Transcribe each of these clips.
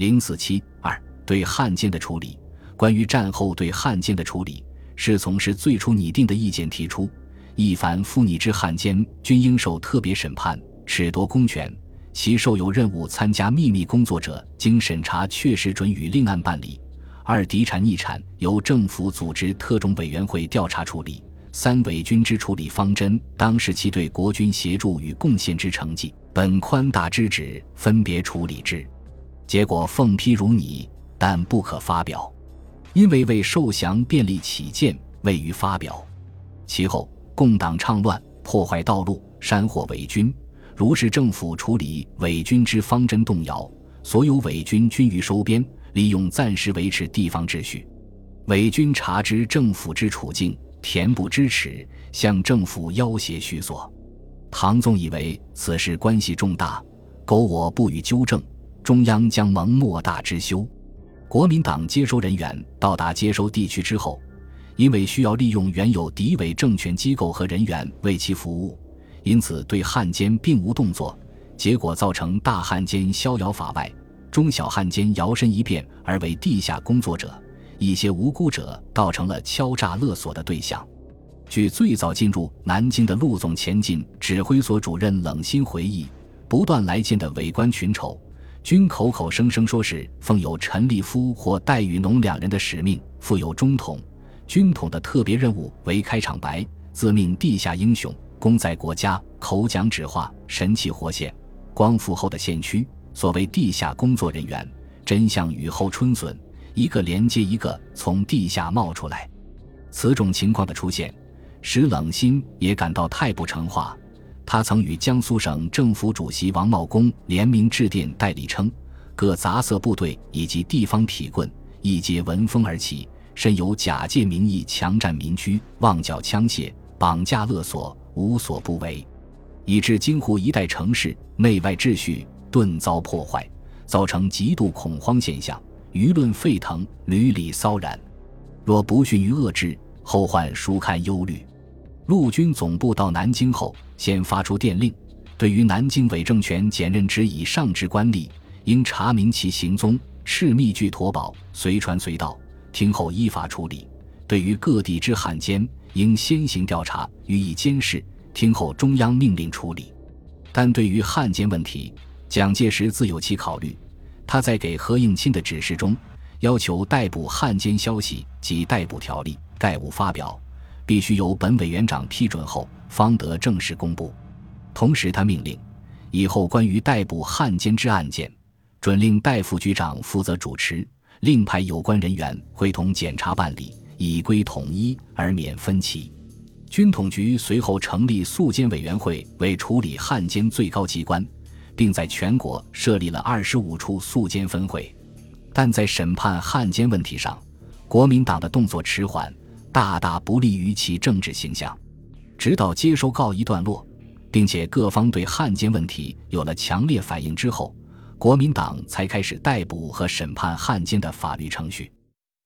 零四七二对汉奸的处理。关于战后对汉奸的处理，侍从是最初拟定的意见提出：一凡负拟之汉奸，均应受特别审判，褫夺公权。其受有任务参加秘密工作者，经审查确实准予另案办理。二敌产逆产由政府组织特种委员会调查处理。三伪军之处理方针，当时其对国军协助与贡献之成绩，本宽大之旨，分别处理之。结果奉批如拟，但不可发表，因为为受降便利起见，未予发表。其后共党倡乱，破坏道路，山火伪军。如是政府处理伪军之方针动摇，所有伪军均于收编，利用暂时维持地方秩序。伪军察知政府之处境。恬不知耻，向政府要挟虚索。唐宗以为此事关系重大，苟我不予纠正，中央将蒙莫大之羞。国民党接收人员到达接收地区之后，因为需要利用原有敌伪政权机构和人员为其服务，因此对汉奸并无动作，结果造成大汉奸逍遥法外，中小汉奸摇身一变而为地下工作者。一些无辜者倒成了敲诈勒索的对象。据最早进入南京的陆总前进指挥所主任冷心回忆，不断来见的伪官群丑，均口口声声说是奉有陈立夫或戴雨农两人的使命，负有中统、军统的特别任务为开场白，自命地下英雄，功在国家，口讲纸画，神气活现。光复后的县区，所谓地下工作人员，真像雨后春笋。一个连接一个从地下冒出来，此种情况的出现，使冷心也感到太不成话。他曾与江苏省政府主席王茂公联名致电代理称，各杂色部队以及地方痞棍一皆闻风而起，甚有假借名义强占民居、妄缴枪械、绑架勒索，无所不为，以致京沪一带城市内外秩序顿遭破坏，造成极度恐慌现象。舆论沸腾，屡屡骚然。若不逊于遏制，后患殊堪忧虑。陆军总部到南京后，先发出电令，对于南京伪政权检任职以上职官吏，应查明其行踪，赤密具妥保，随传随到，听候依法处理。对于各地之汉奸，应先行调查，予以监视，听候中央命令处理。但对于汉奸问题，蒋介石自有其考虑。他在给何应钦的指示中，要求逮捕汉奸消息及逮捕条例概勿发表，必须由本委员长批准后方得正式公布。同时，他命令以后关于逮捕汉奸之案件，准令戴副局长负责主持，另派有关人员会同检查办理，以归统一而免分歧。军统局随后成立肃监委员会，为处理汉奸最高机关。并在全国设立了二十五处肃监分会，但在审判汉奸问题上，国民党的动作迟缓，大大不利于其政治形象。直到接收告一段落，并且各方对汉奸问题有了强烈反应之后，国民党才开始逮捕和审判汉奸的法律程序。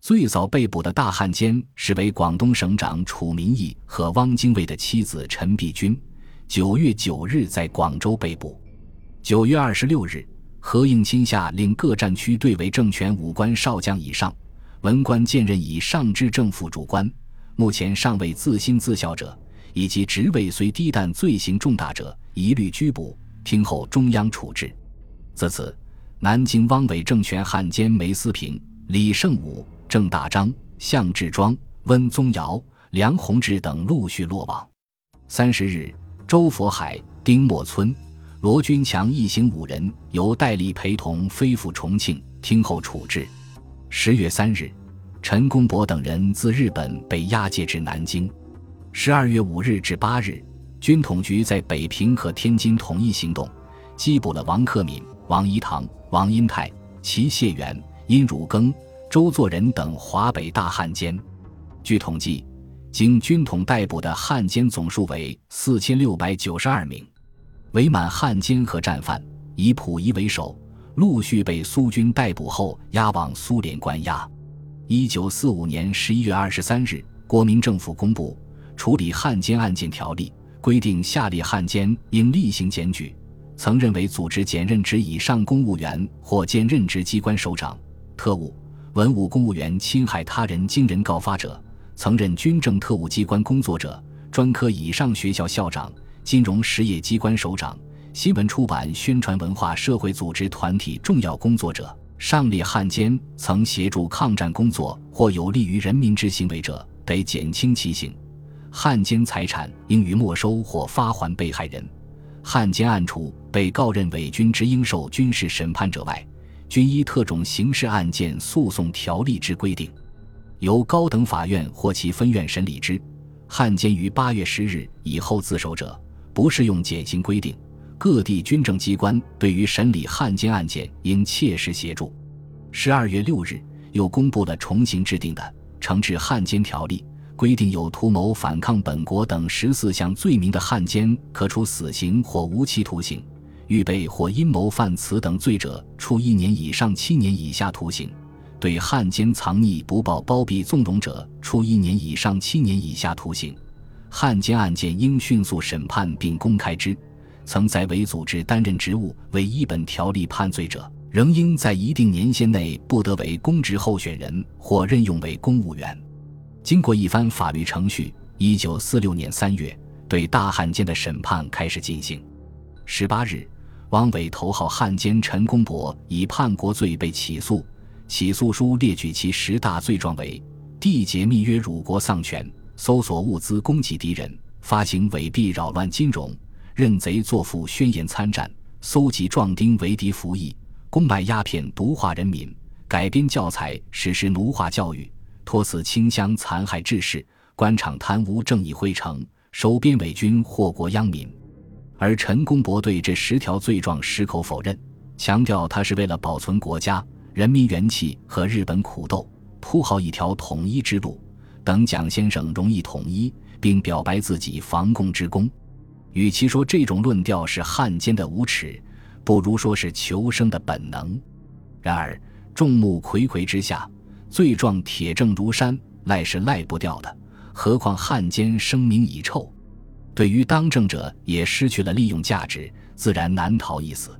最早被捕的大汉奸是为广东省长楚民义和汪精卫的妻子陈璧君，九月九日在广州被捕。九月二十六日，何应钦下令各战区对伪政权武官少将以上、文官荐任以上之政府主官，目前尚未自新自效者，以及职位虽低但罪行重大者，一律拘捕，听候中央处置。自此，南京汪伪政权汉奸梅思平、李胜武、郑大章、向志庄、温宗尧、梁鸿志等陆续落网。三十日，周佛海、丁默村。罗君强一行五人由戴笠陪同飞赴重庆，听候处置。十月三日，陈公博等人自日本被押解至南京。十二月五日至八日，军统局在北平和天津统一行动，缉捕了王克敏、王一堂、王英泰、齐谢元、殷汝耕、周作人等华北大汉奸。据统计，经军统逮捕的汉奸总数为四千六百九十二名。伪满汉奸和战犯以溥仪为首，陆续被苏军逮捕后押往苏联关押。一九四五年十一月二十三日，国民政府公布《处理汉奸案件条例》，规定下列汉奸应例行检举：曾任为组织兼任职以上公务员或兼任职机关首长、特务、文武公务员侵害他人经人告发者，曾任军政特务机关工作者、专科以上学校校长、金融实业机关首长、新闻出版宣传文化社会组织团体重要工作者。上列汉奸曾协助抗战工作或有利于人民之行为者，得减轻其刑。汉奸财产应予没收或发还被害人。汉奸案除被告认伪军之应受军事审判者外，均依特种刑事案件诉讼条例之规定，由高等法院或其分院审理之。汉奸于八月十日以后自首者，不适用减刑规定。各地军政机关对于审理汉奸案件应切实协助。十二月六日，又公布了重新制定的《惩治汉奸条例》，规定有图谋反抗本国等十四项罪名的汉奸，可处死刑或无期徒刑；预备或阴谋犯此等罪者，处一年以上七年以下徒刑；对汉奸藏匿不报、包庇纵容者，处一年以上七年以下徒刑。汉奸案件应迅速审判并公开之。曾在伪组织担任职务为一本条例判罪者，仍应在一定年限内不得为公职候选人或任用为公务员。经过一番法律程序，一九四六年三月，对大汉奸的审判开始进行。十八日，汪伪头号汉奸陈公博以叛国罪被起诉，起诉书列举其十大罪状为：缔结密约辱国丧权，搜索物资供给敌人，发行伪币扰乱金融。认贼作父，宣言参战，搜集壮丁为敌服役，公卖鸦片毒化人民，改编教材实施奴化教育，托此清乡残害志士，官场贪污正义灰城，收编伪军祸国殃民。而陈公博对这十条罪状矢口否认，强调他是为了保存国家人民元气和日本苦斗，铺好一条统一之路，等蒋先生容易统一，并表白自己防共之功。与其说这种论调是汉奸的无耻，不如说是求生的本能。然而众目睽睽之下，罪状铁证如山，赖是赖不掉的。何况汉奸声名已臭，对于当政者也失去了利用价值，自然难逃一死。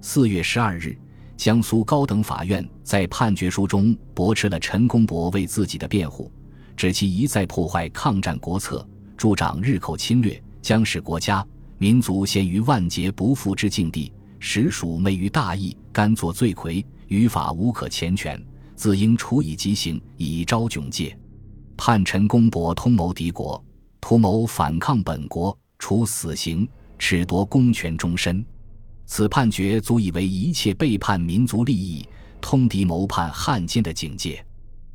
四月十二日，江苏高等法院在判决书中驳斥了陈公博为自己的辩护，指其一再破坏抗战国策，助长日寇侵略。将使国家民族陷于万劫不复之境地，实属昧于大义，甘作罪魁，于法无可前权，自应处以极刑，以昭窘戒。叛臣公博通谋敌国，图谋反抗本国，处死刑，褫夺公权终身。此判决足以为一切背叛民族利益、通敌谋叛汉奸的警戒。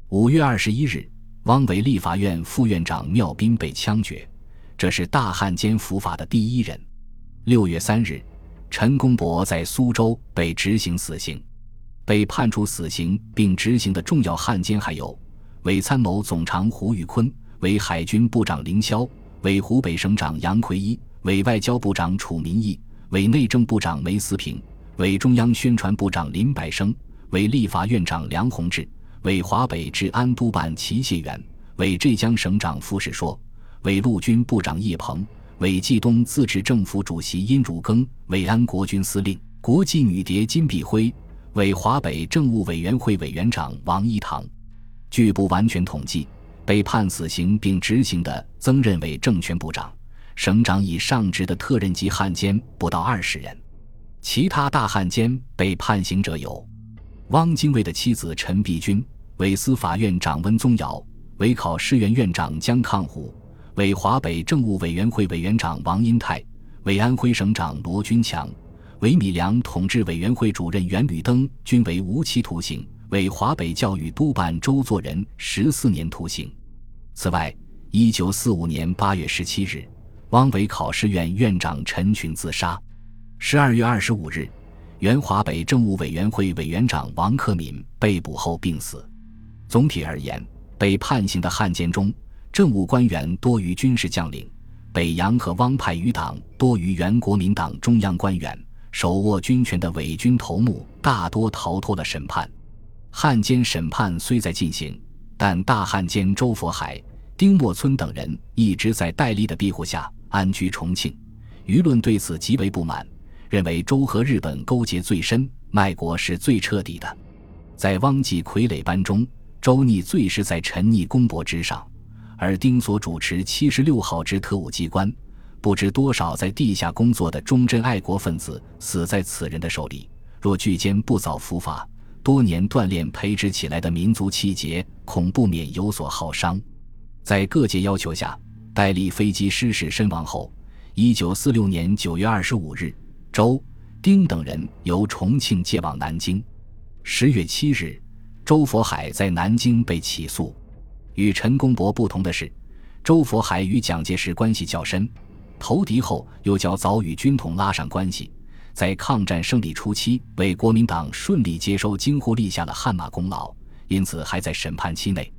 五月二十一日，汪伪立法院副院长缪斌被枪决。这是大汉奸伏法的第一人。六月三日，陈公博在苏州被执行死刑。被判处死刑并执行的重要汉奸还有：伪参谋总长胡玉坤、伪海军部长凌霄、伪湖北省长杨奎一、伪外交部长楚民义、伪内政部长梅思平、伪中央宣传部长林百生、伪立法院长梁鸿志、伪华北治安督办齐燮元、伪浙江省长傅士说。伪陆军部长叶鹏，伪冀东自治政府主席殷汝耕，伪安国军司令、国际女谍金碧辉，伪华北政务委员会委员长王一堂。据不完全统计，被判死刑并执行的曾任伪政权部长、省长以上职的特任级汉奸不到二十人。其他大汉奸被判刑者有：汪精卫的妻子陈璧君，伪司法院长温宗尧，伪考试院院长姜抗虎。为华北政务委员会委员长王英泰，为安徽省长罗军强，为米粮统治委员会主任袁履登均为无期徒刑；为华北教育督办周作人十四年徒刑。此外，一九四五年八月十七日，汪伪考试院院长陈群自杀。十二月二十五日，原华北政务委员会委员长王克敏被捕后病死。总体而言，被判刑的汉奸中，政务官员多于军事将领，北洋和汪派余党多于原国民党中央官员，手握军权的伪军头目大多逃脱了审判。汉奸审判虽在进行，但大汉奸周佛海、丁默村等人一直在戴笠的庇护下安居重庆，舆论对此极为不满，认为周和日本勾结最深，卖国是最彻底的。在汪继傀儡班中，周逆最是在沉溺公博之上，而丁所主持七十六号之特务机关，不知多少在地下工作的忠贞爱国分子死在此人的手里。若巨奸不早伏法，多年锻炼培植起来的民族气节，恐不免有所耗伤。在各界要求下，戴笠飞机失事身亡后，一九四六年九月二十五日，周、丁等人由重庆借往南京。十月七日，周佛海在南京被起诉。与陈公博不同的是，周佛海与蒋介石关系较深，投敌后又较早与军统拉上关系。在抗战胜利初期，为国民党顺利接收京沪立下了汗马功劳，因此还在审判期内，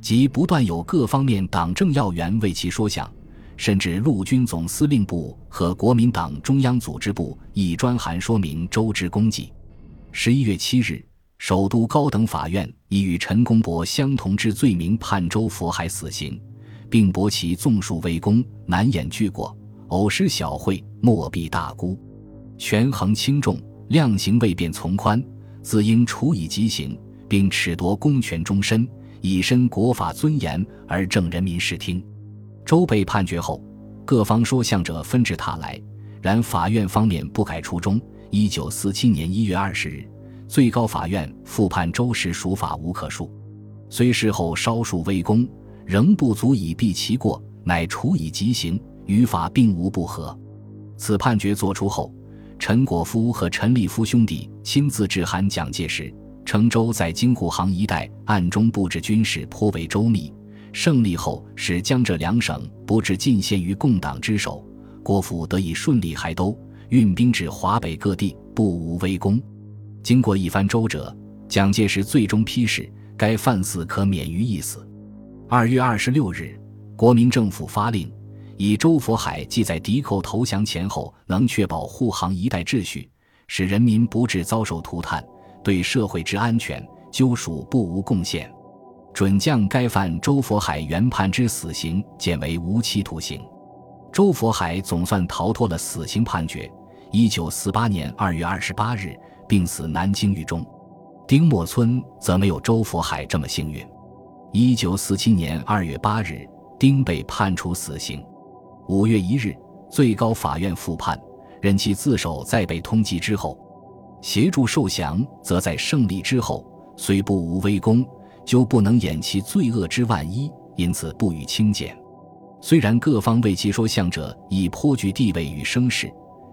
即不断有各方面党政要员为其说相，甚至陆军总司令部和国民党中央组织部以专函说明周之功绩。十一月七日，首都高等法院以与陈公博相同之罪名判周佛海死刑，并驳其纵述微功，难掩巨过，偶失小惠，莫必大估。权衡轻重，量刑未便从宽，自应处以极刑，并褫夺公权终身，以身国法尊严而正人民视听。周被判决后，各方说相者纷至沓来，然法院方面不改初衷。一九四七年一月二十日，最高法院复判周氏属法无可恕，虽事后稍数微功，仍不足以避其过，乃处以极刑，与法并无不合。此判决作出后。陈果夫和陈立夫兄弟亲自致函蒋介石，称周在京沪杭一带暗中布置军事颇为周密，胜利后使江浙两省不至尽陷于共党之手，国府得以顺利还都，运兵至华北各地，不无微功。经过一番周折，蒋介石最终批示该犯死可免于一死。二月二十六日，国民政府发令。以周佛海既在敌寇投降前后能确保护航一带秩序，使人民不致遭受涂炭，对社会之安全究属不无贡献，准将该犯周佛海原判之死刑减为无期徒刑。周佛海总算逃脱了死刑判决。一九四八年二月二十八日病死南京狱中。丁默村则没有周佛海这么幸运。一九四七年二月八日，丁被判处死刑。五月一日，最高法院复判，任其自首再被通缉之后，协助受降，则在胜利之后，虽不无微功，就不能掩其罪恶之万一，因此不予轻减。虽然各方为其说相者已颇具地位与声势，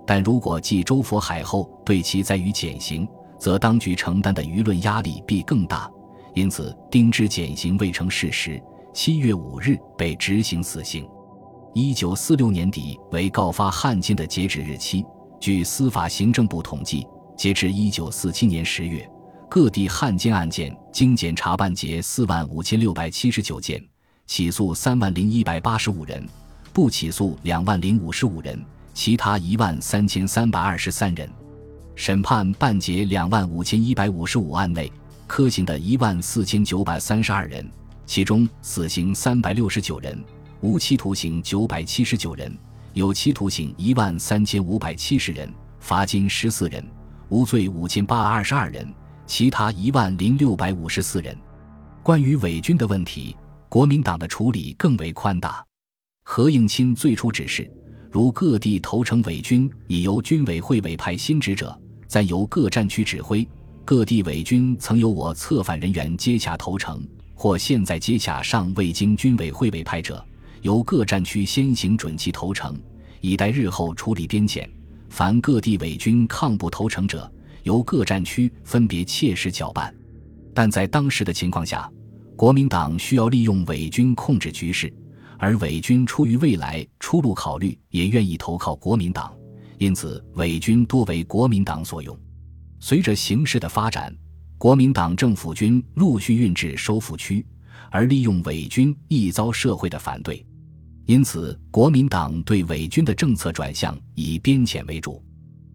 但如果继周佛海后对其再予减刑，则当局承担的舆论压力必更大。因此，丁之减刑未成事实，七月五日被执行死刑。一九四六年底为告发汉奸的截止日期。据司法行政部统计，截至一九四七年十月，各地汉奸案件经检查办结四万五千六百七十九件，起诉三万零一百八十五人，不起诉两万零五十五人，其他一万三千三百二十三人。审判办结两万五千一百五十五案内，科刑的一万四千九百三十二人，其中死刑三百六十九人。无期徒刑九百七十九人，有期徒刑一万三千五百七十人，罚金十四人，无罪五千八百二十二人，其他一万零六百五十四人。关于伪军的问题，国民党的处理更为宽大。何应钦最初指示，如各地投诚伪军，已由军委会委派新职者，再由各战区指挥。各地伪军曾由我策反人员接洽投诚，或现在接洽尚未经军委会委派者。由各战区先行准其投诚，以待日后处理边检。凡各地伪军抗不投诚者，由各战区分别切实搅办。但在当时的情况下，国民党需要利用伪军控制局势，而伪军出于未来出路考虑，也愿意投靠国民党，因此伪军多为国民党所用。随着形势的发展，国民党政府军陆续运至收复区，而利用伪军亦遭社会的反对。因此，国民党对伪军的政策转向以边遣为主，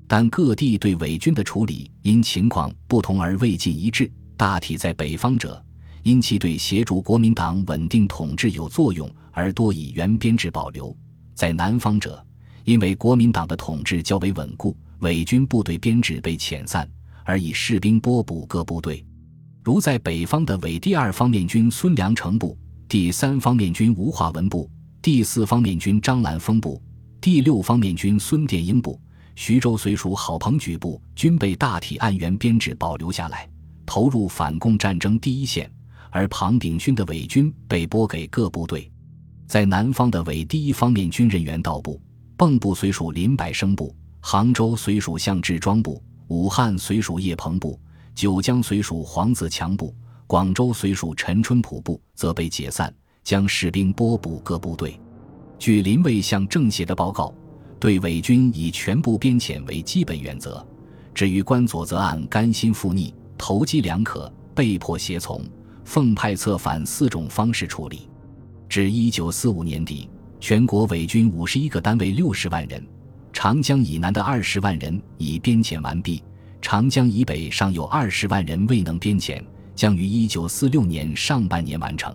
但各地对伪军的处理因情况不同而未尽一致。大体在北方者，因其对协助国民党稳定统治有作用，而多以原编制保留；在南方者，因为国民党的统治较为稳固，伪军部队编制被遣散，而以士兵拨补各部队。如在北方的伪第二方面军孙良诚部、第三方面军吴化文部、第四方面军张兰峰部、第六方面军孙殿英部、徐州随属郝鹏举部均被大体按原编制保留下来，投入反共战争第一线；而庞炳勋的伪军被拨给各部队。在南方的伪第一方面军人员到部、蚌埠随属林柏生部、杭州随属向志庄部、武汉随属叶鹏部。九江随属黄子强部、广州随属陈春浦部则被解散，将士兵拨补各部队。据林卫向政协的报告，对伪军以全部编遣为基本原则。至于关左则按甘心附逆、投机两可、被迫协从、奉派策反四种方式处理。至一九四五年底，全国伪军五十一个单位六十万人，长江以南的二十万人已编遣完毕。长江以北尚有二十万人未能编遣，将于一九四六年上半年完成。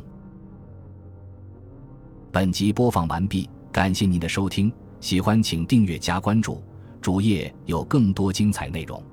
本集播放完毕，感谢您的收听，喜欢请订阅加关注，主页有更多精彩内容。